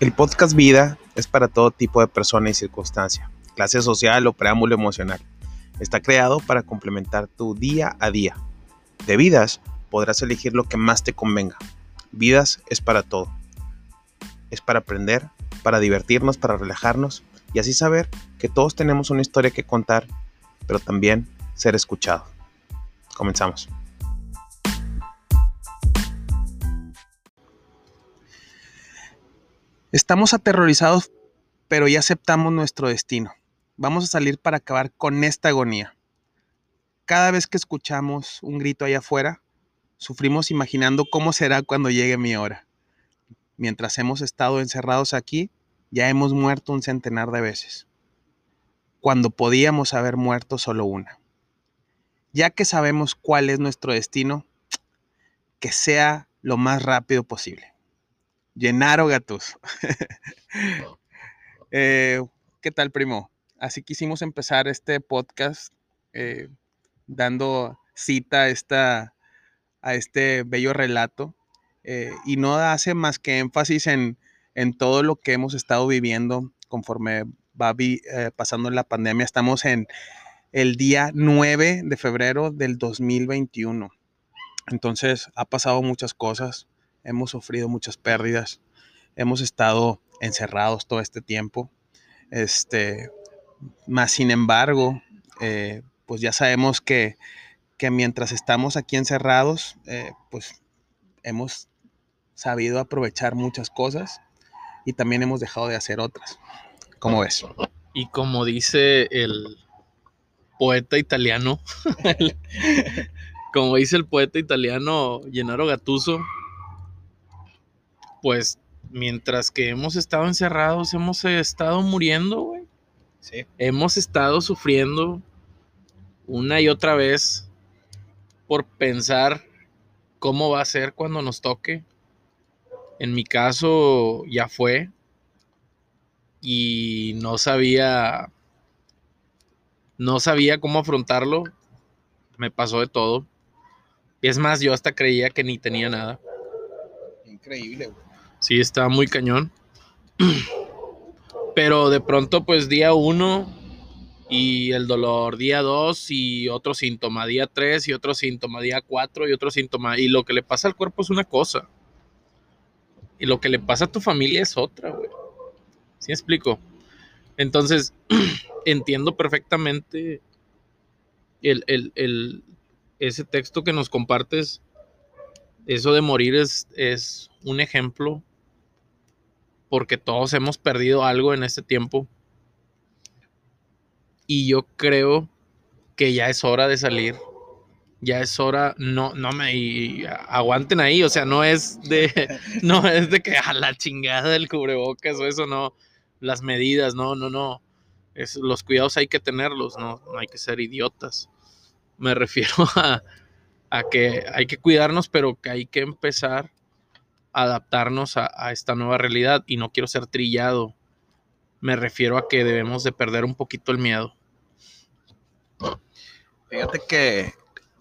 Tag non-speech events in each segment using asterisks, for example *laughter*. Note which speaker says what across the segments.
Speaker 1: El podcast Vida es para todo tipo de persona y circunstancia, clase social o preámbulo emocional. Está creado para complementar tu día a día. De vidas podrás elegir lo que más te convenga. Vidas es para todo. Es para aprender, para divertirnos, para relajarnos y así saber que todos tenemos una historia que contar, pero también ser escuchado. Comenzamos. Estamos aterrorizados, pero ya aceptamos nuestro destino. Vamos a salir para acabar con esta agonía. Cada vez que escuchamos un grito allá afuera, sufrimos imaginando cómo será cuando llegue mi hora. Mientras hemos estado encerrados aquí, ya hemos muerto un centenar de veces, cuando podíamos haber muerto solo una. Ya que sabemos cuál es nuestro destino, que sea lo más rápido posible. Llenaro Gatus. *laughs* Eh, ¿Qué tal, primo? Así quisimos empezar este podcast eh, dando cita a, esta, a este bello relato eh, y no hace más que énfasis en, todo lo que hemos estado viviendo conforme va pasando la pandemia. Estamos en el día 9 de febrero del 2021. Entonces ha pasado muchas cosas hemos sufrido muchas pérdidas, hemos estado encerrados todo este tiempo. Este, más sin embargo, eh, pues ya sabemos que, mientras estamos aquí encerrados, eh, pues hemos sabido aprovechar muchas cosas y también hemos dejado de hacer otras. ¿Cómo ves?
Speaker 2: Y como dice el poeta italiano, *laughs* como dice el poeta italiano Gennaro Gattuso, pues mientras que hemos estado encerrados, hemos estado muriendo, güey. Sí. Hemos estado sufriendo una y otra vez por pensar cómo va a ser cuando nos toque. En mi caso ya fue y no sabía no sabía cómo afrontarlo. Me pasó de todo. Y es más, yo hasta creía que ni tenía nada.
Speaker 1: Increíble, güey.
Speaker 2: Sí, está muy cañón. Pero de pronto, pues día uno y el dolor día dos y otro síntoma día tres y otro síntoma día cuatro y otro síntoma. Y lo que le pasa al cuerpo es una cosa. Y lo que le pasa a tu familia es otra, güey. ¿Sí explico? Entonces, *clears throat* entiendo perfectamente el, ese texto que nos compartes. Eso de morir es, es un ejemplo porque todos hemos perdido algo en este tiempo. Y yo creo que ya es hora de salir. Ya es hora, no, no me aguanten ahí, o sea, no es de, *laughs* no es de que a la chingada del cubrebocas o eso, no, las medidas, no, no, no, es, los cuidados hay que tenerlos, no, no hay que ser idiotas. Me refiero *laughs* a, a que hay que cuidarnos, pero que hay que empezar adaptarnos a, esta nueva realidad y no quiero ser trillado. Me refiero a que debemos de perder un poquito el miedo.
Speaker 1: Fíjate que,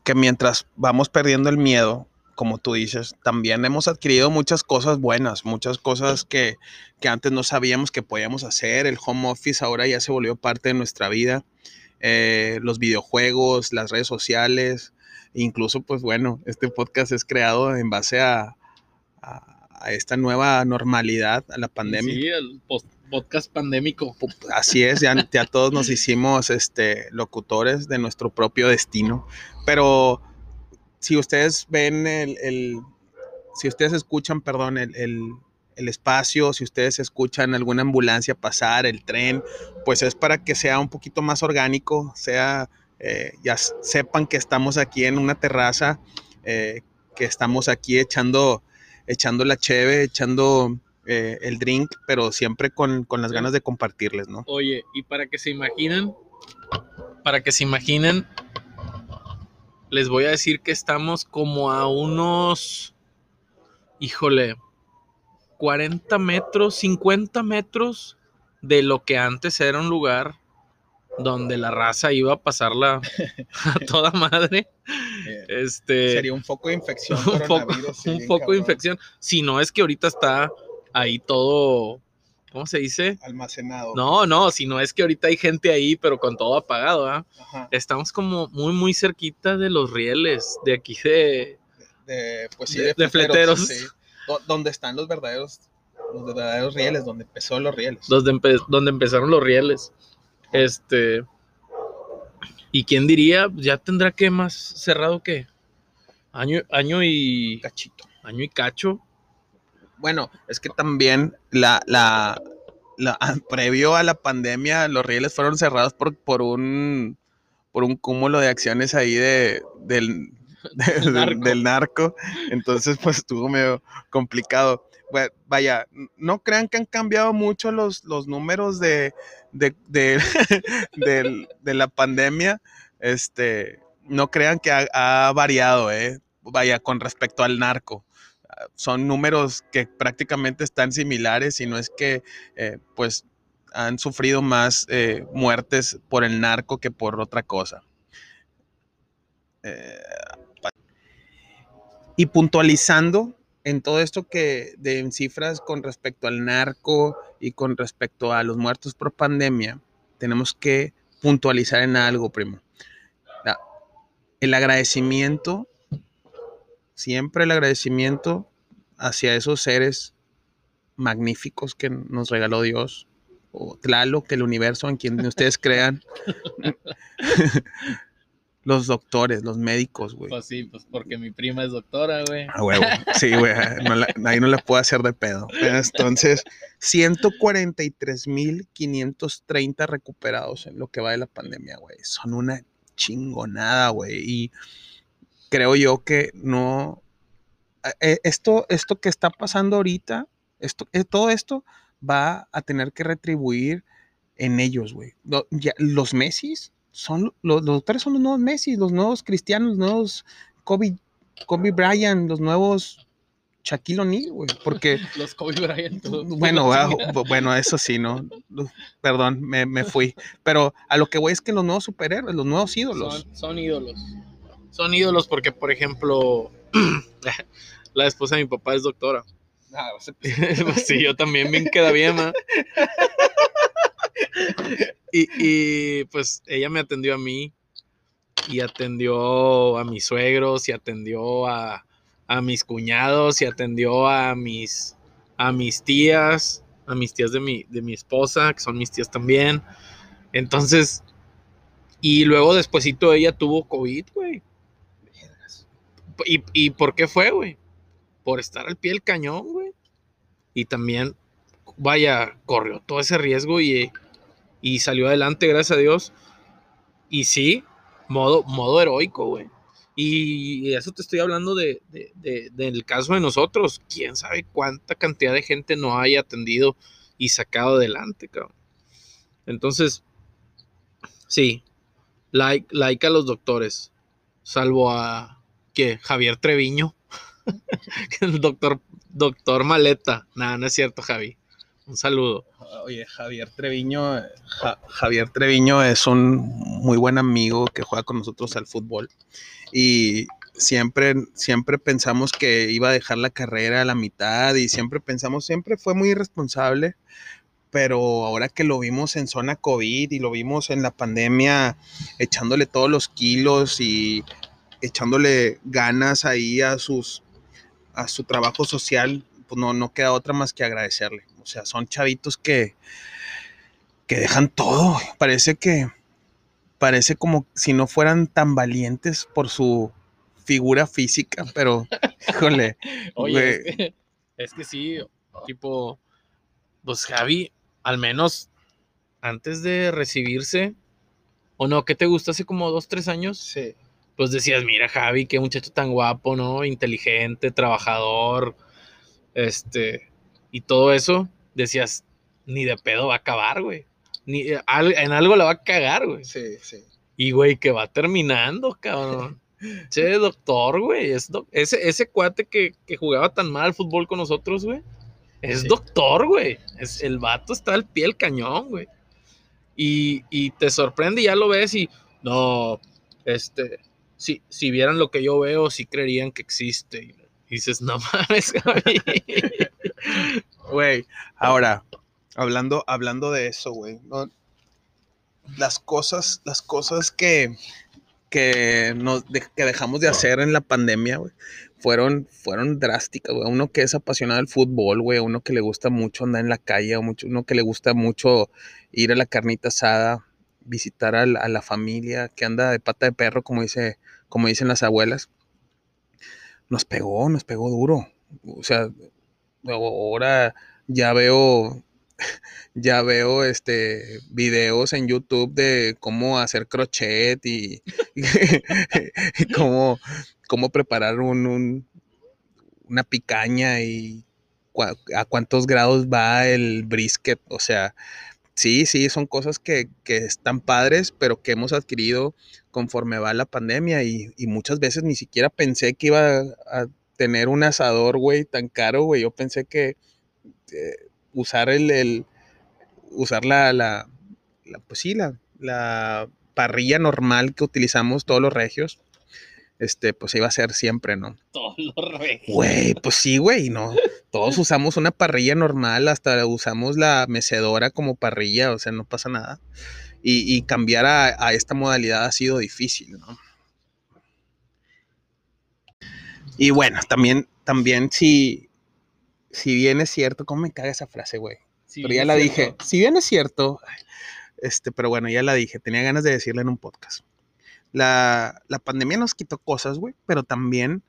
Speaker 1: que mientras vamos perdiendo el miedo, como tú dices, también hemos adquirido muchas cosas buenas, muchas cosas que, que, antes no sabíamos que podíamos hacer. El home office ahora ya se volvió parte de nuestra vida. Eh, los videojuegos, las redes sociales, incluso pues bueno, este podcast es creado en base a, a, esta nueva normalidad, a la pandemia.
Speaker 2: Sí, el podcast pandémico.
Speaker 1: Así es, ya, todos nos hicimos este, locutores de nuestro propio destino. Pero si ustedes ven el, si ustedes escuchan, perdón, el, el, espacio, si ustedes escuchan alguna ambulancia pasar, el tren, pues es para que sea un poquito más orgánico, sea, eh, ya sepan que estamos aquí en una terraza, eh, que estamos aquí echando echando la cheve, echando eh, el drink, pero siempre con, las ganas de compartirles, ¿no?
Speaker 2: Oye, y para que se imaginen, para que se imaginen, les voy a decir que estamos como a unos, híjole, 40 metros, 50 metros de lo que antes era un lugar donde la raza iba a pasarla *laughs* a toda madre. Este,
Speaker 1: Sería un foco de infección. *laughs*
Speaker 2: Un foco, un foco de infección. Si no es que ahorita está ahí todo ¿cómo se dice?
Speaker 1: Almacenado.
Speaker 2: No, no, si no es que ahorita hay gente ahí, pero con todo apagado.
Speaker 1: Ajá.
Speaker 2: Estamos como muy, muy cerquita de los rieles, de aquí de...
Speaker 1: De, pues sí,
Speaker 2: De- de fleteros.
Speaker 1: sí. Do- donde están los verdaderos, los verdaderos rieles, donde empezó los rieles.
Speaker 2: donde, empe- donde empezaron los rieles. Este. ¿Y quién diría? Ya tendrá que más cerrado que año, año y
Speaker 1: Cachito.
Speaker 2: año y cacho.
Speaker 1: Bueno, es que también la, la, la- *laughs* previo a la pandemia, los rieles fueron cerrados por, por un por un cúmulo de acciones ahí de, del, *laughs* de- del-
Speaker 2: narco.
Speaker 1: del narco. Entonces, pues estuvo medio complicado. Vaya, no crean que han cambiado mucho los, los números de, de, de, *laughs* la pandemia. Este, no crean que ha, variado, ¿eh? Vaya, con respecto al narco son números que prácticamente están similares y no es que eh, pues han sufrido más eh, muertes por el narco que por otra cosa. Eh, y puntualizando en todo esto que de en cifras con respecto al narco y con respecto a los muertos por pandemia, tenemos que puntualizar en algo, primo. La- el agradecimiento siempre el agradecimiento hacia esos seres magníficos que nos regaló Dios, o Tlaloc, el universo en quien ustedes crean. *laughs* *laughs* los doctores, los médicos, güey.
Speaker 2: Pues sí, pues porque mi prima es doctora, güey.
Speaker 1: A huevo. Sí, güey. *laughs* no ahí no la puedo hacer de pedo. Entonces, 143.530 recuperados en lo que va de la pandemia, güey. Son una chingonada, güey. Y creo yo que no. eh, Esto, esto que está pasando ahorita, esto, eh, todo esto va a tener que retribuir en ellos, güey. Los Messis son los, los doctores son los nuevos Messi, los nuevos cristianos, los nuevos Kobe, Kobe Bryant, los nuevos Shaquille O'Neal, güey. Porque, *laughs*
Speaker 2: Los Kobe Bryant.
Speaker 1: bueno, ah, bueno, eso sí, ¿no? Perdón, me, me fui. Pero a lo que voy es que los nuevos superhéroes, los nuevos ídolos.
Speaker 2: Son, son ídolos. Son ídolos porque, por ejemplo, *clears throat* la esposa de mi papá es doctora. Pues *laughs* sí, yo también bien queda bien, ma. *laughs* *laughs* Y, y, pues ella me atendió a mí y atendió a mis suegros y atendió a, a mis cuñados y atendió a mis, a mis tías, a mis tías de mi, de mi esposa, que son mis tías también. Entonces, y luego despuesito ella tuvo COVID, güey. ¿Y, ¿Y por qué fue, güey? Por estar al pie del cañón, güey. Y también, vaya, corrió todo ese riesgo y, y salió adelante, gracias a Dios. Y sí, modo, modo heroico, güey. Y eso te estoy hablando de, de- de- del caso de nosotros. Quién sabe cuánta cantidad de gente no haya atendido y sacado adelante, cabrón. Entonces, sí, like, like a los doctores, salvo a que Javier Treviño, *laughs* el doctor, doctor Maleta. Nada, no es cierto, Javi. Un saludo.
Speaker 1: Oye, Javier Treviño, Ja- Javier Treviño es un muy buen amigo que juega con nosotros al fútbol y siempre, siempre pensamos que iba a dejar la carrera a la mitad y siempre pensamos, siempre fue muy irresponsable, pero ahora que lo vimos en zona COVID y lo vimos en la pandemia echándole todos los kilos y echándole ganas ahí a sus a su trabajo social, pues no, no queda otra más que agradecerle. O sea, son chavitos que, que dejan todo. Parece que, parece como si no fueran tan valientes por su figura física, pero, *laughs* híjole,
Speaker 2: Oye,
Speaker 1: Güey.
Speaker 2: es que, es que sí, tipo, pues Javi, al menos antes de recibirse, o no, ¿qué te gustó hace como dos, tres años?
Speaker 1: sí,
Speaker 2: Pues decías, mira Javi, qué muchacho tan guapo, ¿no? Inteligente, trabajador, este, y todo eso, decías, ni de pedo va a acabar, güey. Ni, eh, al- en algo la va a cagar, güey.
Speaker 1: sí, sí.
Speaker 2: Y, güey, que va terminando, cabrón. *laughs* Che, doctor, güey. Es doc- ese, ese cuate que, que jugaba tan mal al fútbol con nosotros, güey. Es
Speaker 1: Sí.
Speaker 2: doctor, güey. Es, el vato está al pie del cañón, güey. Y, y te sorprende y ya lo ves y, no, este, si, si vieran lo que yo veo, sí creerían que existe. Dices, no mames. *laughs*
Speaker 1: Güey, ahora, hablando, hablando de eso, güey. Las cosas, las cosas que, que, nos, que dejamos de hacer en la pandemia, güey, fueron, fueron drásticas, güey. Uno que es apasionado del fútbol, güey, uno que le gusta mucho andar en la calle, mucho, uno que le gusta mucho ir a la carnita asada, visitar al- a, la familia, que anda de pata de perro, como, dice, como dicen las abuelas. Nos pegó, nos pegó duro. O sea, ahora ya veo *laughs* ya veo este videos en YouTube de cómo hacer crochet y, *laughs* cómo, cómo preparar un, un- una picaña y a cuántos grados va el brisket. O sea, sí, sí, son cosas que, que están padres, pero que hemos adquirido conforme va la pandemia y, y muchas veces ni siquiera pensé que iba a tener un asador, güey, tan caro, güey. Yo pensé que eh, usar el, el- usar la, la, la- pues sí, la, la parrilla normal que utilizamos todos los regios, este, pues iba a ser siempre, ¿no?
Speaker 2: Todos los.
Speaker 1: Güey, pues sí, güey, no. *laughs* Todos usamos una parrilla normal, hasta usamos la mecedora como parrilla, o sea, no pasa nada. Y, y cambiar a, a esta modalidad ha sido difícil, ¿no? Y bueno, también, también si, si bien es cierto, ¿cómo me caga esa frase, güey?
Speaker 2: Sí,
Speaker 1: pero ya la
Speaker 2: cierto.
Speaker 1: dije. Si bien es cierto, este, pero bueno, ya la dije. Tenía ganas de decirla en un podcast. La, la pandemia nos quitó cosas, güey, pero también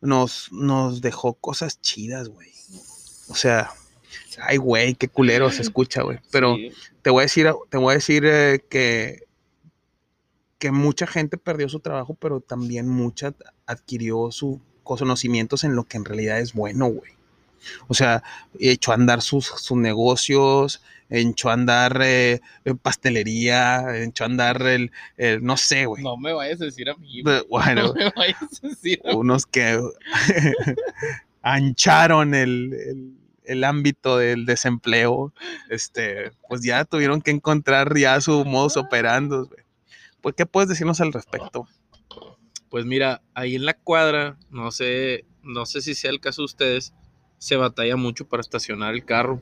Speaker 1: nos, nos dejó cosas chidas, güey. O sea, ay, güey, qué culero se escucha, güey. Pero
Speaker 2: Sí.
Speaker 1: te voy a decir, te voy a decir eh, que, que mucha gente perdió su trabajo, pero también mucha adquirió sus conocimientos en lo que en realidad es bueno, güey. O sea, echó a andar sus, sus negocios, echó a andar eh, pastelería, echó a andar el, el- no sé, güey.
Speaker 2: No me vayas a decir a mí. *laughs*
Speaker 1: Bueno,
Speaker 2: No me vayas a decir a mí.
Speaker 1: unos que *laughs* ancharon el, el- el ámbito del desempleo, este, pues ya tuvieron que encontrar ya su modus operandi. güey. Pues, ¿qué puedes decirnos al respecto?
Speaker 2: Pues mira, ahí en la cuadra, no sé, no sé si sea el caso de ustedes, se batalla mucho para estacionar el carro.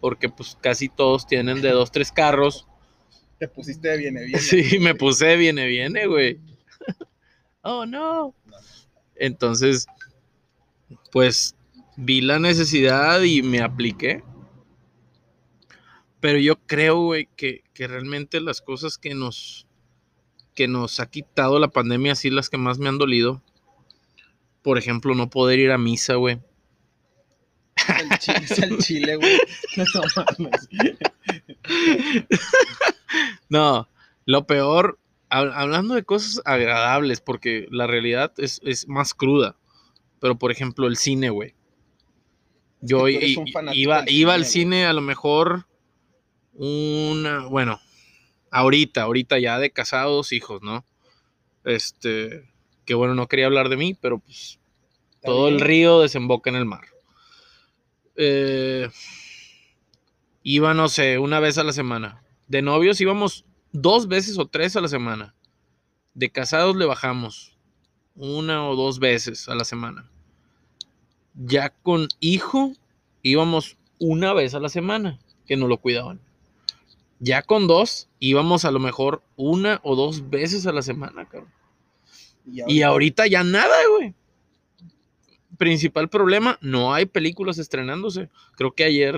Speaker 2: Porque pues casi todos tienen de dos, tres carros.
Speaker 1: Te pusiste de viene bien.
Speaker 2: Sí, me puse viene, viene, güey. *laughs* Oh, no. Entonces, pues vi la necesidad y me apliqué. Pero yo creo, güey, que, que realmente las cosas que nos, que nos ha quitado la pandemia, así las que más me han dolido. Por ejemplo, no poder ir a misa, güey.
Speaker 1: Chile, es güey. *laughs* No mames.
Speaker 2: No, lo peor, hab- hablando de cosas agradables, porque la realidad es, es más cruda. Pero, por ejemplo, el cine, güey. Yo
Speaker 1: fanático
Speaker 2: iba, iba al
Speaker 1: cine,
Speaker 2: a lo mejor una, bueno, ahorita, ahorita ya de casados, hijos, ¿no? Este, que bueno, no quería hablar de mí, pero pues todo el río desemboca en el mar. Eh, iba, no sé, una vez a la semana. De novios íbamos dos veces o tres a la semana. De casados le bajamos una o dos veces a la semana. Ya con hijo íbamos una vez a la semana, que nos lo cuidaban. Ya con dos íbamos a lo mejor una o dos veces a la semana, cabrón. Y ahorita ya nada, güey. Principal problema, no hay películas estrenándose. Creo que ayer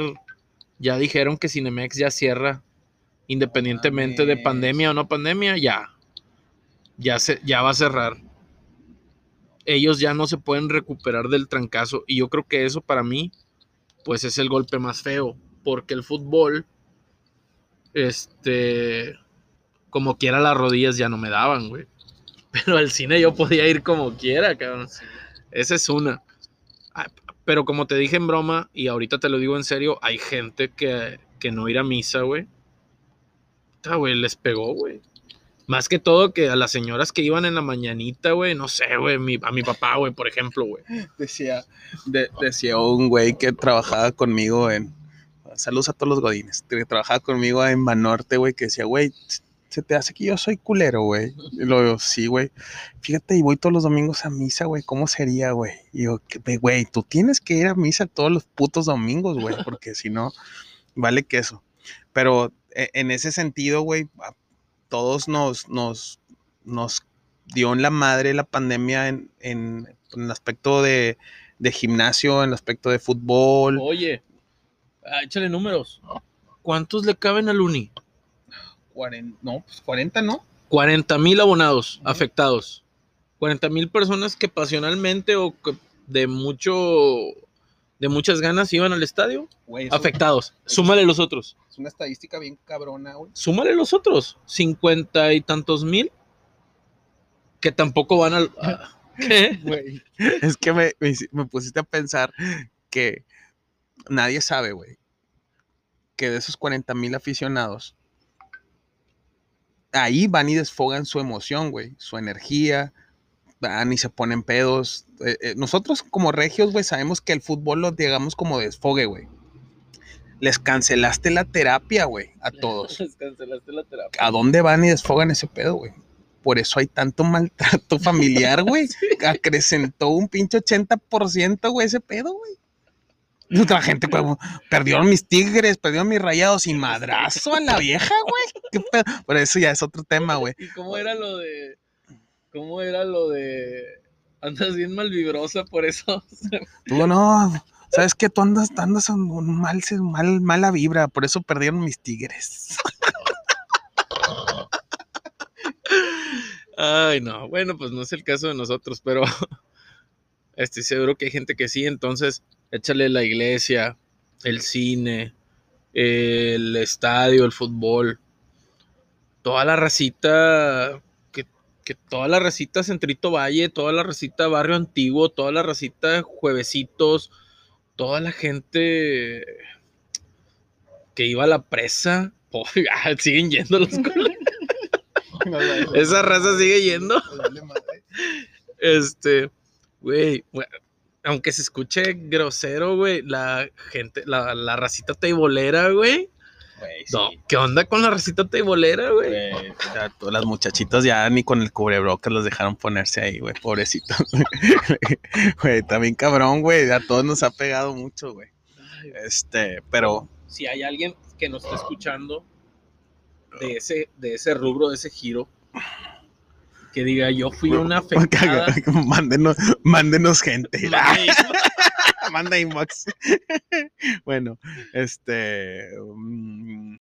Speaker 2: ya dijeron que Cinemex ya cierra, independientemente de pandemia o no pandemia, ya. Ya, se, ya va a cerrar. Ellos ya no se pueden recuperar del trancazo. Y yo creo que eso para mí, pues es el golpe más feo. Porque el fútbol, este, como quiera las rodillas ya no me daban, güey. *laughs* Pero al cine yo podía ir como quiera, cabrón. Esa es una. Pero como te dije en broma, y ahorita te lo digo en serio, hay gente que, que no ir a misa, güey. Puta, güey, les pegó, güey. Más que todo que a las señoras que iban en la mañanita, güey, no sé, güey, mi- a mi papá, güey, por ejemplo, güey.
Speaker 1: Decía, de- decía un güey que trabajaba conmigo en. Saludos a todos los godines. Que trabajaba conmigo en Banorte, güey, que decía, güey, se te hace que yo soy culero, güey. Y lo digo, sí, güey. Fíjate, y voy todos los domingos a misa, güey. ¿Cómo sería, güey? Y "Que- güey, tú tienes que ir a misa todos los putos domingos, güey, porque si no. vale queso. Pero e- en ese sentido, güey, todos nos, nos, nos dio en la madre la pandemia en, en- en el aspecto de, de gimnasio, en el aspecto de fútbol.
Speaker 2: Oye, ah, échale números. ¿Cuántos le caben al Uni?
Speaker 1: Cuaren- no, pues 40, ¿no?
Speaker 2: 40 mil abonados afectados. 40 mil personas que pasionalmente o que de mucho de muchas ganas iban al estadio afectados. Súmale los otros.
Speaker 1: es una estadística bien cabrona, güey.
Speaker 2: Súmale los otros. 50 y tantos mil que tampoco van al. a- *laughs* ¿Qué?
Speaker 1: Güey. Es que me, me me pusiste a pensar que nadie sabe, güey, que de esos 40 mil aficionados, ahí van y desfogan su emoción, güey, su energía, van y se ponen pedos. Eh, eh, nosotros como regios, güey, sabemos que el fútbol lo digamos como desfogue, güey. Les cancelaste la terapia, güey, a *laughs* todos.
Speaker 2: Les cancelaste la terapia.
Speaker 1: ¿A dónde van y desfogan ese pedo, güey? Por eso hay tanto maltrato familiar, *laughs* güey. Acrecentó un pinche 80%, güey, ese pedo, güey. *laughs* Otra gente, perdieron mis tigres, perdieron mis rayados y madrazo a la vieja, güey. Pero eso ya es otro tema, güey.
Speaker 2: ¿Y cómo era lo de. ¿Cómo era lo de. Andas bien malvibrosa por eso? *laughs*
Speaker 1: Tú no, ¿sabes qué? Tú andas, andas en un mal, mal, mala vibra, por eso perdieron mis tigres. *laughs*
Speaker 2: Ay, no. Bueno, pues no es el caso de nosotros, pero estoy seguro que hay gente que sí. Entonces, échale la iglesia, el cine, el estadio, el fútbol. Toda la racita, que, que toda la racita Centrito Valle, toda la racita Barrio Antiguo, toda la racita Juevesitos, toda la gente que iba a la presa. *laughs* ah, siguen yendo los *laughs* colegas. *laughs* Esa raza sigue yendo. Este, güey, güey, aunque se escuche grosero, güey, la gente, la, la racita teibolera, güey. No,
Speaker 1: sí.
Speaker 2: ¿qué onda con la racita teibolera, güey?
Speaker 1: Güey, ya todas las muchachitas ya ni con el cubrebocas los dejaron ponerse ahí, güey, pobrecitos. *laughs* Güey, también cabrón, güey, a todos nos ha pegado mucho, güey.
Speaker 2: Ay,
Speaker 1: Este, pero
Speaker 2: Si hay alguien que nos está escuchando de ese, de ese rubro, de ese giro, que diga, yo fui una *laughs* afectada. *laughs*
Speaker 1: mándenos, mándenos gente. *laughs* Manda inbox. bueno, este. mm,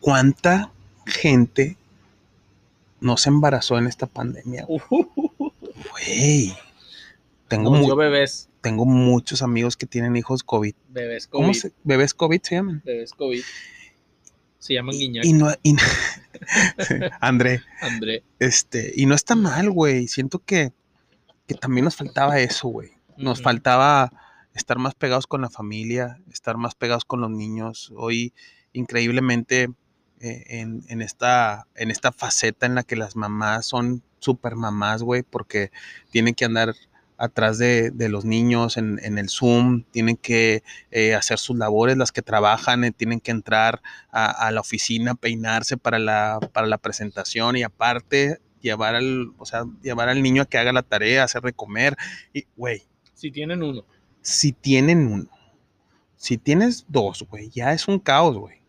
Speaker 1: ¿Cuánta gente no se embarazó en esta pandemia? Güey. Tengo, mu-
Speaker 2: bebés,
Speaker 1: tengo muchos amigos que tienen hijos COVID.
Speaker 2: bebés COVID,
Speaker 1: ¿Cómo se, bebés COVID se llaman?
Speaker 2: bebés COVID. Se llaman Guiñac,
Speaker 1: Y no, y *laughs* André,
Speaker 2: André.
Speaker 1: este, y no está mal, güey. Siento que, que también nos faltaba eso, güey. Nos faltaba estar más pegados con la familia, estar más pegados con los niños. Hoy, increíblemente, eh, en, en esta, en esta faceta en la que las mamás son super mamás, güey, porque tienen que andar atrás de, de los niños en, en el Zoom, tienen que eh, hacer sus labores, las que trabajan, eh, tienen que entrar a, a la oficina, peinarse para la, para la presentación y aparte llevar al, o sea, llevar al niño a que haga la tarea, hacer de comer. Y, güey,
Speaker 2: Si tienen uno.
Speaker 1: si tienen uno, si tienes dos, güey, ya es un caos, güey.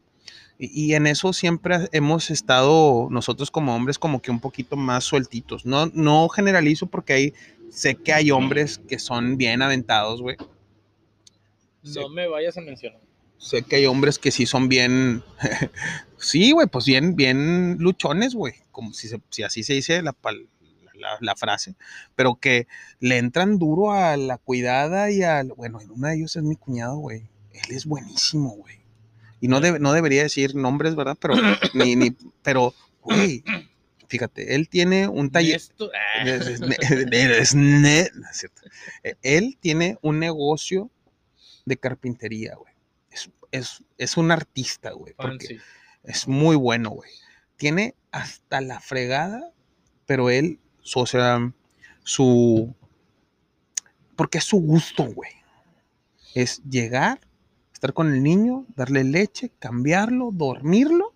Speaker 1: Y, y en eso siempre hemos estado nosotros como hombres como que un poquito más sueltitos. No, no generalizo porque hay, sé que hay hombres que son bien aventados, güey.
Speaker 2: No me vayas a mencionar.
Speaker 1: Sé que hay hombres que sí son bien, *laughs* sí, güey, pues bien, bien luchones, güey, como si, se- si así se dice la, pal- la, la frase, pero que le entran duro a la cuidada y al, bueno, uno de ellos es mi cuñado, güey, él es buenísimo, güey, y no, debe- no debería decir nombres, ¿verdad? Pero, ni, ni, pero, güey, fíjate, él tiene un taller,
Speaker 2: Esto- ah.
Speaker 1: es, es- es ne- no es cierto. Eh, Él tiene un negocio de carpintería, güey. Es, es, es un artista, güey. Porque
Speaker 2: Fancy.
Speaker 1: es muy bueno, güey. Tiene hasta la fregada, pero él, o sea, su... Porque es su gusto, güey. Es llegar, estar con el niño, darle leche, cambiarlo, dormirlo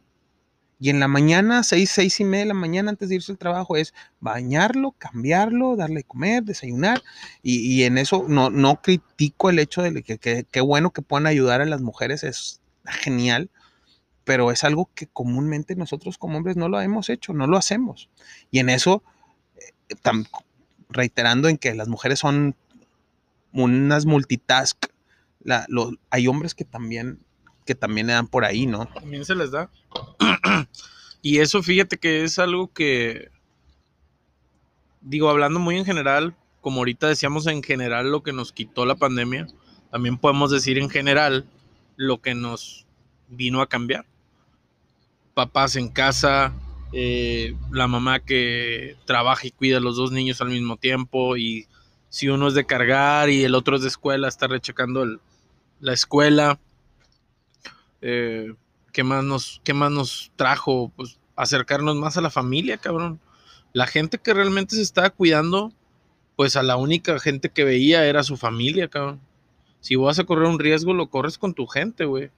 Speaker 1: Y en la mañana, seis, seis y media de la mañana antes de irse al trabajo, es bañarlo, cambiarlo, darle de comer, desayunar. Y, y en eso no, no critico el hecho de que qué bueno que puedan ayudar a las mujeres, es genial, pero es algo que comúnmente nosotros como hombres no lo hemos hecho, no lo hacemos. Y en eso, eh, reiterando en que las mujeres son unas multitask, la, hay hombres que también que también le dan por ahí, ¿no?
Speaker 2: También se les da. *clears throat* y eso fíjate que es algo que, digo, hablando muy en general, como ahorita decíamos en general lo que nos quitó la pandemia, también podemos decir en general lo que nos vino a cambiar. Papás en casa, eh, la mamá que trabaja y cuida a los dos niños al mismo tiempo y si uno es de cargar y el otro es de escuela, está rechecando la escuela. Eh, ¿qué, más nos, ¿Qué más nos trajo? Pues acercarnos más a la familia, cabrón. La gente que realmente se estaba cuidando, pues a la única gente que veía era su familia, cabrón. Si vas a correr un riesgo, lo corres con tu gente, güey.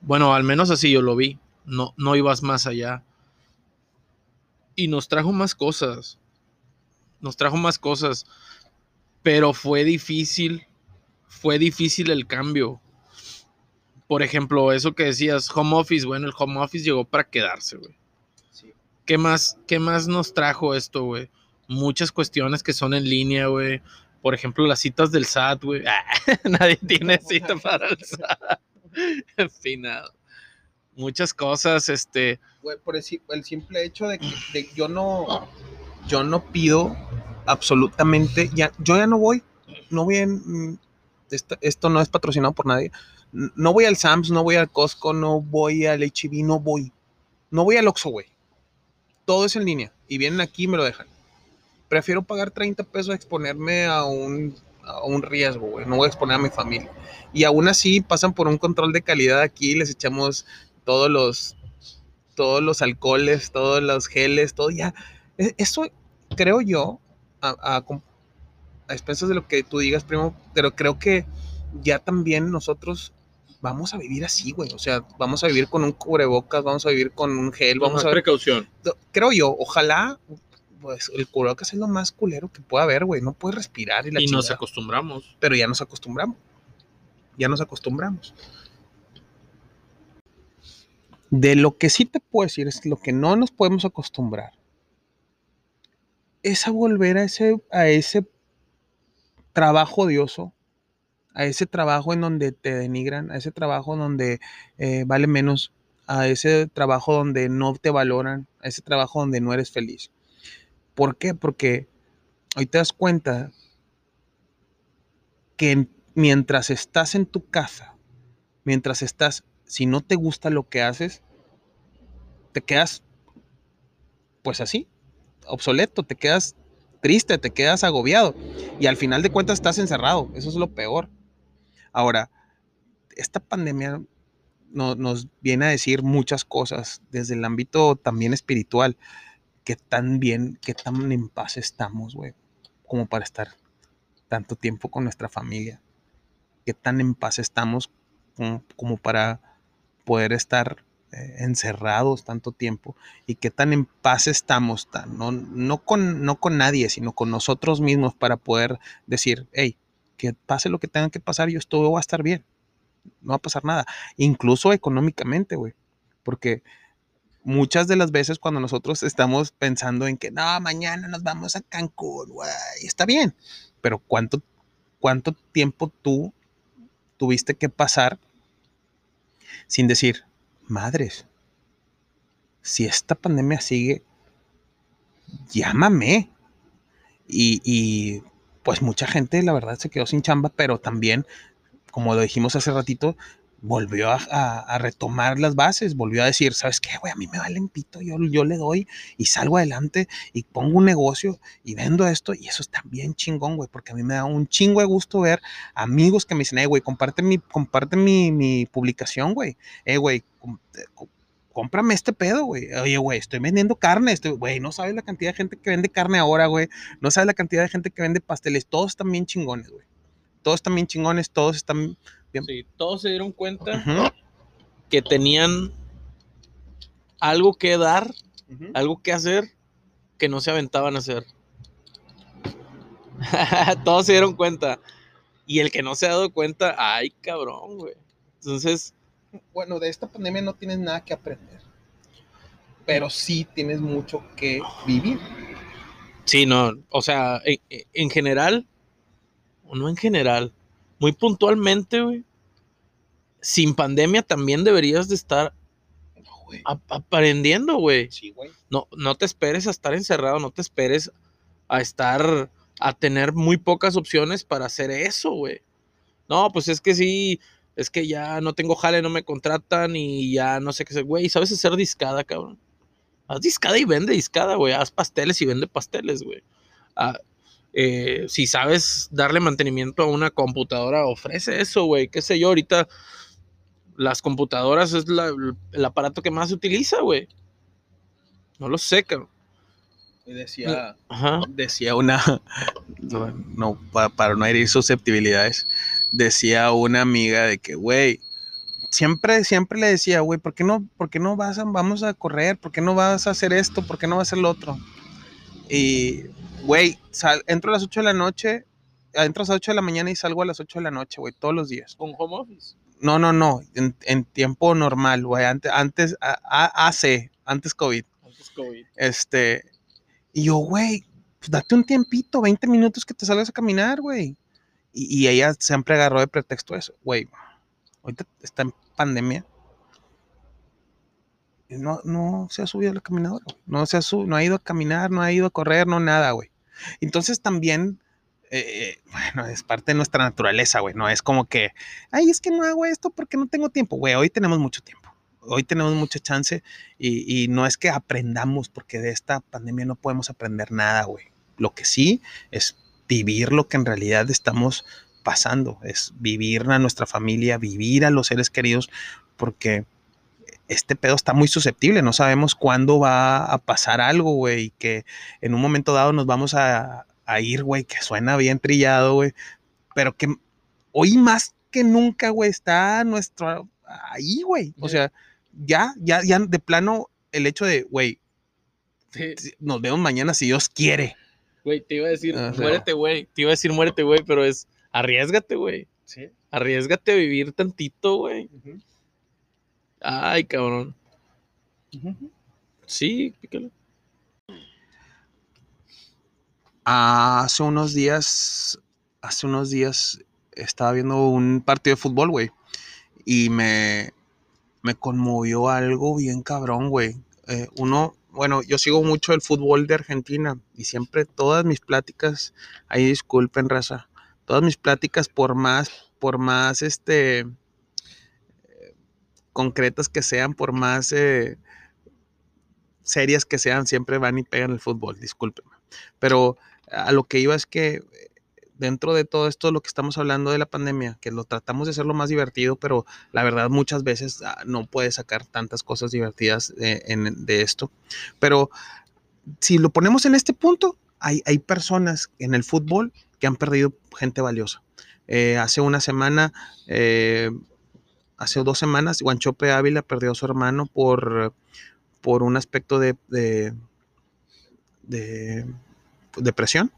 Speaker 2: Bueno, al menos así yo lo vi. No, no ibas más allá. Y nos trajo más cosas. Nos trajo más cosas. Pero fue difícil. Fue difícil el cambio por ejemplo, eso que decías, home office, bueno, el home office llegó para quedarse, güey. ¿Qué, más, ¿Qué más nos trajo esto, güey? Muchas cuestiones que son en línea, güey. Por ejemplo, las citas del SAT, güey. *laughs* nadie tiene *laughs* cita para el SAT. *laughs* Finado. Muchas cosas, este.
Speaker 1: Güey, por el, simple hecho de que yo no. Yo no pido absolutamente. Ya, yo ya no voy. No voy en. Mm, esto, esto no es patrocinado por nadie no voy al Sams, no voy al Costco, no voy al HB, no voy. No voy al Oxxo, güey. Todo es en línea. Y vienen aquí y me lo dejan. Prefiero pagar 30 pesos a exponerme a un, a un riesgo, güey. No voy a exponer a mi familia. Y aún así pasan por un control de calidad aquí. Les echamos todos los, todos los alcoholes, todos los geles, todo ya. E, eso creo yo, a, a, a expensas de lo que tú digas, primo, pero creo que ya también nosotros vamos a vivir así, güey. O sea, vamos a vivir con un cubrebocas, vamos a vivir con un gel, vamos a...
Speaker 2: precaución.
Speaker 1: Creo yo, ojalá, pues el cubrebocas es lo más culero que pueda haber, güey. No puedes respirar y la
Speaker 2: Y nos acostumbramos.
Speaker 1: Pero ya nos acostumbramos. Ya nos acostumbramos. De lo que sí te puedo decir es lo que no nos podemos acostumbrar es a volver a ese, a ese trabajo odioso a ese trabajo en donde te denigran, a ese trabajo donde eh, vale menos, a ese trabajo donde no te valoran, a ese trabajo donde no eres feliz. ¿Por qué? Porque hoy te das cuenta que mientras estás en tu casa, mientras estás, si no te gusta lo que haces, te quedas pues así, obsoleto, te quedas triste, te quedas agobiado y al final de cuentas estás encerrado, eso es lo peor. Ahora, esta pandemia nos viene a decir muchas cosas desde el ámbito también espiritual, que tan bien, que tan en paz estamos, güey, como para estar tanto tiempo con nuestra familia, que tan en paz estamos como, para poder estar eh, encerrados tanto tiempo y que tan en paz estamos, tan, no, no, con, no con nadie, sino con nosotros mismos para poder decir, hey, que pase lo que tenga que pasar, yo esto va a estar bien. No va a pasar nada. Incluso económicamente, güey. Porque muchas de las veces cuando nosotros estamos pensando en que, no, mañana nos vamos a Cancún, güey, está bien. Pero ¿cuánto, cuánto tiempo tú tuviste que pasar sin decir, madres, si esta pandemia sigue, llámame. Y, y pues mucha gente, la verdad, se quedó sin chamba, pero también, como lo dijimos hace ratito, volvió a, retomar las bases, volvió a decir, ¿sabes qué, güey? A mí me vale un pito, yo, yo le doy y salgo adelante y pongo un negocio y vendo esto y eso está bien chingón, güey, porque a mí me da un chingo de gusto ver amigos que me dicen, eh, güey, comparte mi, comparte mi, mi publicación, güey, eh, güey, cómprame este pedo, güey. Oye, güey, estoy vendiendo carne, güey, no sabes la cantidad de gente que vende carne ahora, güey. No sabes la cantidad de gente que vende pasteles. Todos están bien chingones, güey. Todos están bien chingones, todos están bien.
Speaker 2: Sí, todos se dieron cuenta que tenían algo que dar, algo que hacer que no se aventaban a hacer. *laughs* Todos se dieron cuenta. Y el que no se ha dado cuenta, ay, cabrón, güey. Entonces,
Speaker 1: Bueno, de esta pandemia no tienes nada que aprender. Pero sí tienes mucho que vivir.
Speaker 2: sí, no, o sea, en, en general, o no en general, muy puntualmente, güey. Sin pandemia también deberías de estar
Speaker 1: No, güey.
Speaker 2: ap- aprendiendo, güey.
Speaker 1: Sí, güey.
Speaker 2: No, no te esperes a estar encerrado, no te esperes a estar, a tener muy pocas opciones para hacer eso, güey. No, pues es que sí, es que ya no tengo jale, no me contratan y ya no sé qué hacer. Güey, ¿sabes hacer discada, cabrón? Haz discada y vende discada, güey. Haz pasteles y vende pasteles, güey. Ah, eh, si sabes darle mantenimiento a una computadora, ofrece eso, güey. Qué sé yo, ahorita las computadoras es la- el aparato que más se utiliza, güey. No lo sé, cabrón.
Speaker 1: Decía,
Speaker 2: Ajá.
Speaker 1: decía una, *laughs* no, no, pa- para no herir susceptibilidades, decía una amiga de que, güey, siempre, siempre le decía, güey, ¿por qué no, por qué no vas a, vamos a correr? ¿Por qué no vas a hacer esto? ¿Por qué no vas a hacer lo otro? Y, güey, sal- entro a las 8 de la noche, entro a las 8 de la mañana y salgo a las 8 de la noche, güey, todos los días.
Speaker 2: Con home office.
Speaker 1: No, no, no, en, en tiempo normal, güey, antes, antes, a- a- AC, antes COVID.
Speaker 2: Antes COVID.
Speaker 1: Este, y yo, güey, pues date un tiempito, 20 minutos que te salgas a caminar, güey. Y, y ella siempre agarró de pretexto eso, güey. Ahorita está en pandemia. No, no se ha subido a la caminadora, no se ha su- no ha ido a caminar, no ha ido a correr, no nada, güey. Entonces también, eh, eh, bueno, es parte de nuestra naturaleza, güey. No es como que, ay, es que no hago esto porque no tengo tiempo, güey. Hoy tenemos mucho tiempo. Hoy tenemos mucha chance y, y no es que aprendamos, porque de esta pandemia no podemos aprender nada, güey. Lo que sí es vivir lo que en realidad estamos pasando, es vivir a nuestra familia, vivir a los seres queridos, porque este pedo está muy susceptible, no sabemos cuándo va a pasar algo, güey, y que en un momento dado nos vamos a, a ir, güey, que suena bien trillado, güey, pero que hoy más que nunca, güey, está nuestro ahí, güey, o sea, ya, ya, ya de plano el hecho de, güey, nos vemos mañana si Dios quiere.
Speaker 2: Güey, te iba a decir,
Speaker 1: Ah,
Speaker 2: muérete, güey. Te iba a decir, muérete, güey, pero es, arriesgate, güey.
Speaker 1: Sí.
Speaker 2: Arriesgate a vivir tantito, güey. Ay, cabrón. Sí, pícale.
Speaker 1: Hace unos días, hace unos días estaba viendo un partido de fútbol, güey, y me, me conmovió algo bien cabrón, güey. Eh, uno, bueno, yo sigo mucho el fútbol de Argentina y siempre todas mis pláticas, ahí disculpen, raza, todas mis pláticas por más, por más, este, concretas que sean, por más eh, serias que sean, siempre van y pegan el fútbol, discúlpenme. Pero a lo que iba es que dentro de todo esto, lo que estamos hablando de la pandemia, que lo tratamos de hacerlo más divertido, pero la verdad muchas veces ah, no puedes sacar tantas cosas divertidas de, en- de esto. Pero si lo ponemos en este punto, hay, hay personas en el fútbol que han perdido gente valiosa. Eh, hace una semana, eh, hace dos semanas, Guanchope Ávila perdió a su hermano por, por un aspecto de, de depresión.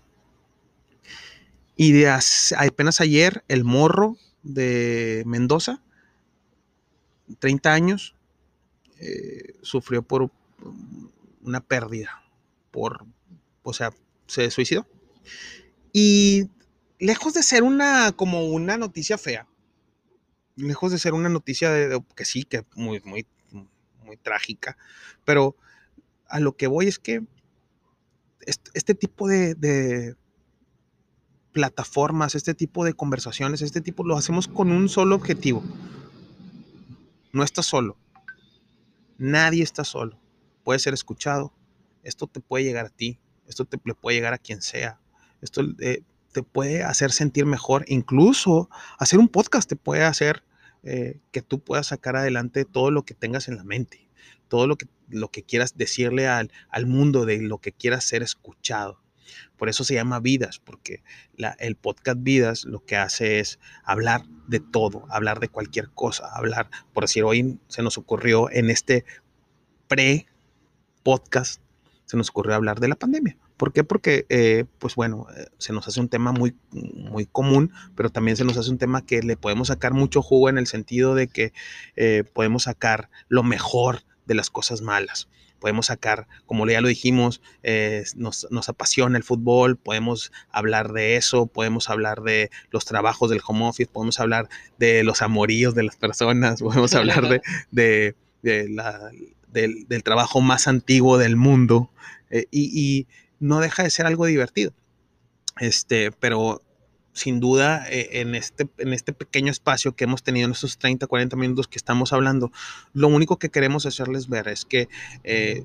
Speaker 1: Y de apenas ayer, el morro de Mendoza, 30 años, eh, sufrió por una pérdida, por, o sea, se suicidó. Y lejos de ser una, como una noticia fea, lejos de ser una noticia de, que sí, que muy, muy, muy trágica, pero a lo que voy es que este, tipo de plataformas, este tipo de conversaciones, este tipo lo hacemos con un solo objetivo. No estás solo. Nadie está solo. Puede ser escuchado. Esto te puede llegar a ti. Esto te puede llegar a quien sea. Esto eh, te puede hacer sentir mejor. Incluso hacer un podcast te puede hacer eh, que tú puedas sacar adelante todo lo que tengas en la mente. Todo lo que, lo que quieras decirle al, al mundo, de lo que quieras ser escuchado. Por eso se llama Vidas, porque el podcast Vidas lo que hace es hablar de todo, hablar de cualquier cosa, hablar, por decir, hoy se nos ocurrió en este pre-podcast se nos ocurrió hablar de la pandemia. ¿Por qué? Porque, eh, pues bueno, eh, se nos hace un tema muy, muy común, pero también se nos hace un tema que le podemos sacar mucho jugo en el sentido de que eh, podemos sacar lo mejor de las cosas malas. Podemos sacar, como ya lo dijimos, nos, nos, apasiona el fútbol, podemos hablar de eso, podemos hablar de los trabajos del home office, podemos hablar de los amoríos de las personas, *laughs* podemos hablar de, *laughs* de, de la, del, del, trabajo más antiguo del mundo. y, y no deja de ser algo divertido. Este, pero sin duda eh, en, este, en este pequeño espacio que hemos tenido en estos 30, 40 minutos que estamos hablando, lo único que queremos hacerles ver es que eh,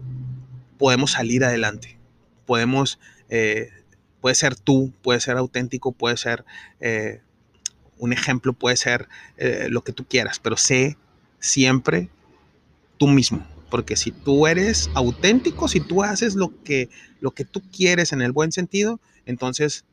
Speaker 1: podemos salir adelante, podemos, eh, puede ser tú, puede ser auténtico, puede ser un ejemplo, puede ser lo que tú quieras, pero sé siempre tú mismo porque si tú eres auténtico, si tú haces lo que, lo que tú quieres en el buen sentido, entonces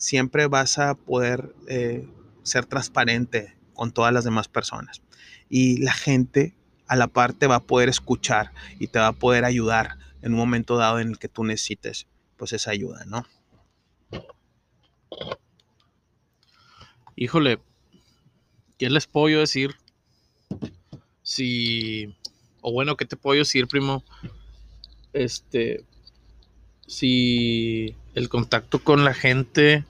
Speaker 1: siempre vas a poder eh, ser transparente con todas las demás personas. Y la gente a la par te va a poder escuchar y te va a poder ayudar en un momento dado en el que tú necesites pues esa ayuda, ¿no?
Speaker 2: Híjole, ¿qué les puedo decir? Si o bueno, ¿qué te puedo decir, primo? Este, si el contacto con la gente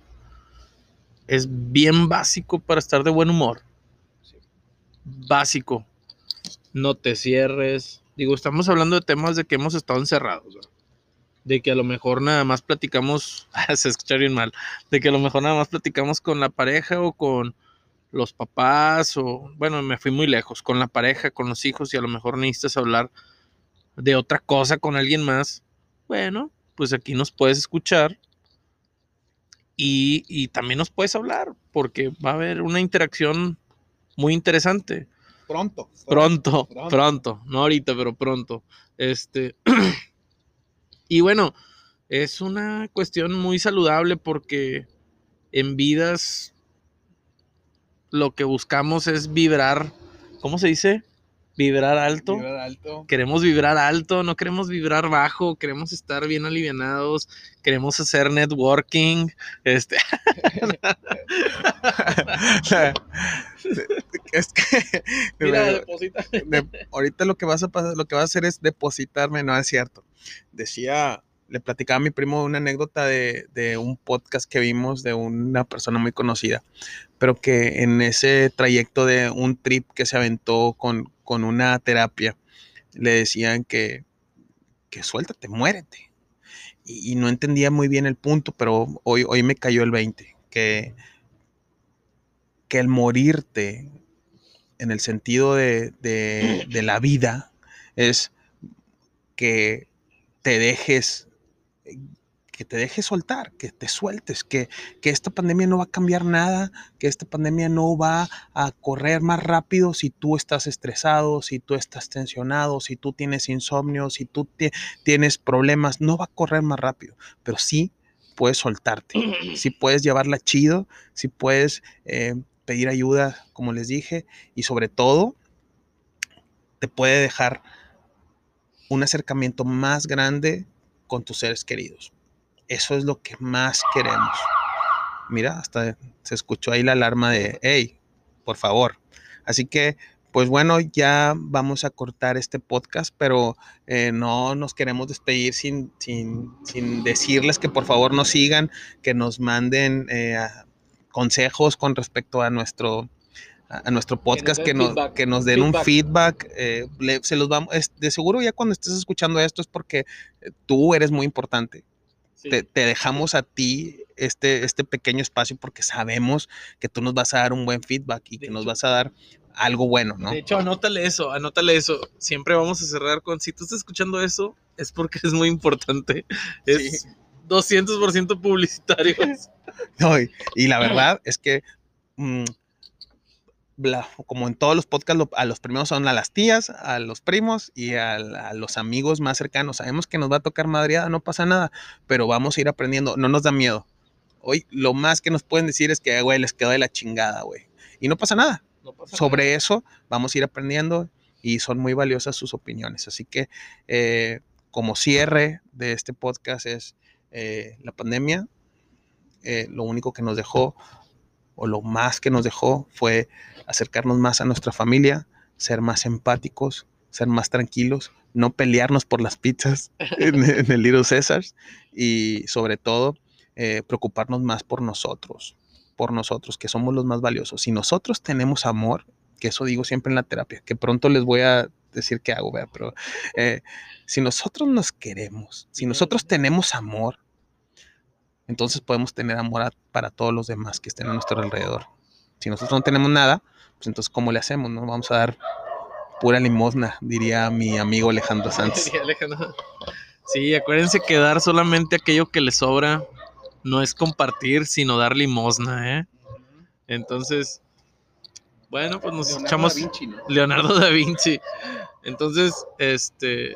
Speaker 2: es bien básico para estar de buen humor. Básico. No te cierres. Digo, estamos hablando de temas de que hemos estado encerrados. De que a lo mejor nada más platicamos, *laughs* se escucha bien mal, de que a lo mejor nada más platicamos con la pareja o con los papás o, bueno, me fui muy lejos, con la pareja, con los hijos y a lo mejor necesitas hablar de otra cosa con alguien más, bueno, pues aquí nos puedes escuchar y, y también nos puedes hablar porque va a haber una interacción muy interesante.
Speaker 1: Pronto.
Speaker 2: Pronto, pronto, pronto, no ahorita, pero pronto. Este, *clears throat* y bueno, es una cuestión muy saludable porque en vidas lo que buscamos es vibrar, ¿cómo se dice? Vibrar alto.
Speaker 1: Vibrar alto.
Speaker 2: Queremos vibrar alto, no queremos vibrar bajo, queremos estar bien alivianados, queremos hacer networking. Este. *laughs*
Speaker 1: es que Mira, ahorita lo que vas a pasar, lo que vas a hacer es depositarme, no es cierto. Decía le platicaba a mi primo una anécdota de, un podcast que vimos de una persona muy conocida, pero que en ese trayecto de un trip que se aventó con, con una terapia, le decían que, que suéltate, muérete. Y, no entendía muy bien el punto, pero hoy, hoy me cayó el 20, que, que el morirte en el sentido de, de la vida es que te dejes que te dejes soltar, que te sueltes, que, que, esta pandemia no va a cambiar nada, que esta pandemia no va a correr más rápido si tú estás estresado, si tú estás tensionado, si tú tienes insomnio, si tú tienes problemas, no va a correr más rápido, pero sí puedes soltarte, sí *clears throat* puedes llevarla chido, sí puedes eh, pedir ayuda, como les dije, y sobre todo te puede dejar un acercamiento más grande con tus seres queridos. Eso es lo que más queremos. Mira, hasta se escuchó ahí la alarma de, hey, por favor. Así que, pues bueno, ya vamos a cortar este podcast, pero eh, no nos queremos despedir sin, sin, sin, decirles que por favor nos sigan, que nos manden eh, consejos con respecto a nuestro a nuestro podcast, que nos, que nos, den un feedback. Eh, se los vamos, de seguro ya cuando estés escuchando esto es porque tú eres muy importante. Te, dejamos a ti este, este pequeño espacio porque sabemos que tú nos vas a dar un buen feedback y que nos vas a dar algo bueno, ¿no?
Speaker 2: De hecho, anótale eso, anótale eso. Siempre vamos a cerrar con, si tú estás escuchando eso, es porque es muy importante. Es 200% publicitario. *laughs*
Speaker 1: no, y, la verdad es que... Como en todos los podcasts, a los primeros son a las tías, a los primos y a, los amigos más cercanos. Sabemos que nos va a tocar madriada, no pasa nada, pero vamos a ir aprendiendo, no nos da miedo. Hoy lo más que nos pueden decir es que, güey, les quedó de la chingada, güey. Y no pasa nada. Sobre eso vamos a ir aprendiendo y son muy valiosas sus opiniones. Así que eh, como cierre de este podcast es eh, la pandemia. eh, lo único que nos dejó o lo más que nos dejó fue acercarnos más a nuestra familia, ser más empáticos, ser más tranquilos, no pelearnos por las pizzas *laughs* en, en el Little Césars y sobre todo eh, preocuparnos más por nosotros, por nosotros, que somos los más valiosos. Si nosotros tenemos amor, que eso digo siempre en la terapia, que pronto les voy a decir qué hago, ¿verdad? pero eh, si nosotros nos queremos, si nosotros tenemos amor, entonces podemos tener amor a- para todos los demás que estén a nuestro alrededor. Si nosotros no tenemos nada, pues entonces ¿cómo le hacemos? No vamos a dar pura limosna, diría mi amigo Alejandro Sanz. *laughs*
Speaker 2: Sí, Alejandro. Sí, acuérdense que dar solamente aquello que les sobra no es compartir, sino dar limosna, ¿eh? Entonces, bueno, pues nos echamos Leonardo da Vinci. Entonces, este,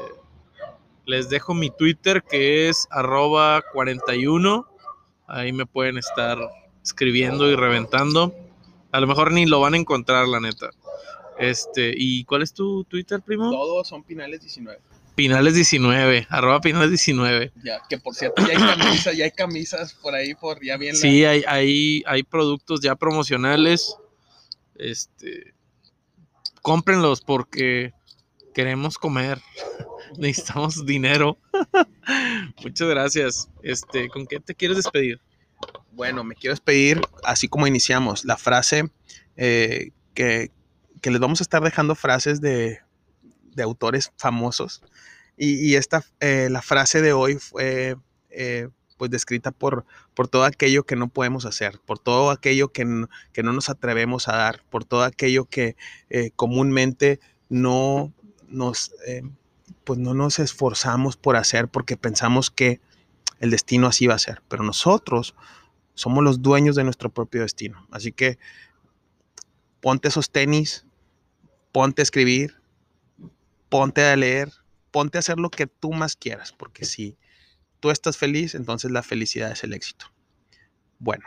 Speaker 2: les dejo mi Twitter que es arroba 41. Ahí me pueden estar escribiendo y reventando. A lo mejor ni lo van a encontrar, la neta. Este, ¿y cuál es tu Twitter, primo?
Speaker 1: Todos son Pinales 19.
Speaker 2: Pinales 19, arroba Pinales 19.
Speaker 1: Ya, que por cierto, ya hay camisas, ya hay camisas por ahí, por ya bien. la-
Speaker 2: Sí, hay, hay, hay productos ya promocionales. Este, cómprenlos porque queremos comer. Necesitamos dinero. *laughs* Muchas gracias. Este, ¿con qué te quieres despedir?
Speaker 1: Bueno, me quiero despedir, así como iniciamos, la frase eh, que, que les vamos a estar dejando frases de, de autores famosos. Y, y esta, eh, la frase de hoy fue eh, pues descrita por, por todo aquello que no podemos hacer, por todo aquello que, que no nos atrevemos a dar, por todo aquello que comúnmente no nos, pues no nos esforzamos por hacer porque pensamos que el destino así va a ser. Pero nosotros somos los dueños de nuestro propio destino. Así que ponte esos tenis, ponte a escribir, ponte a leer, ponte a hacer lo que tú más quieras, porque si tú estás feliz, entonces la felicidad es el éxito. Bueno,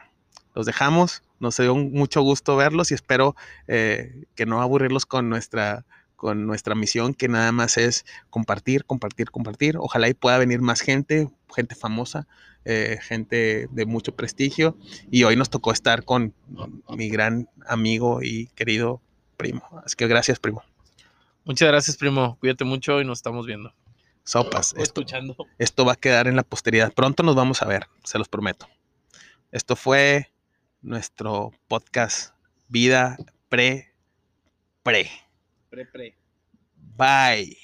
Speaker 1: los dejamos, nos dio mucho gusto verlos y espero eh, que no aburrirlos con nuestra con nuestra misión que nada más es compartir, compartir, compartir. Ojalá y pueda venir más gente, gente famosa, eh, gente de mucho prestigio. Y hoy nos tocó estar con mi gran amigo y querido primo. Así que gracias, primo.
Speaker 2: Muchas gracias, primo. Cuídate mucho y nos estamos viendo.
Speaker 1: Sopas.
Speaker 2: O
Speaker 1: Esto,
Speaker 2: escuchando.
Speaker 1: esto va a quedar en la posteridad. Pronto nos vamos a ver, se los prometo. Esto fue nuestro podcast Vida Pre Pre.
Speaker 2: Pre, pre.
Speaker 1: Bye.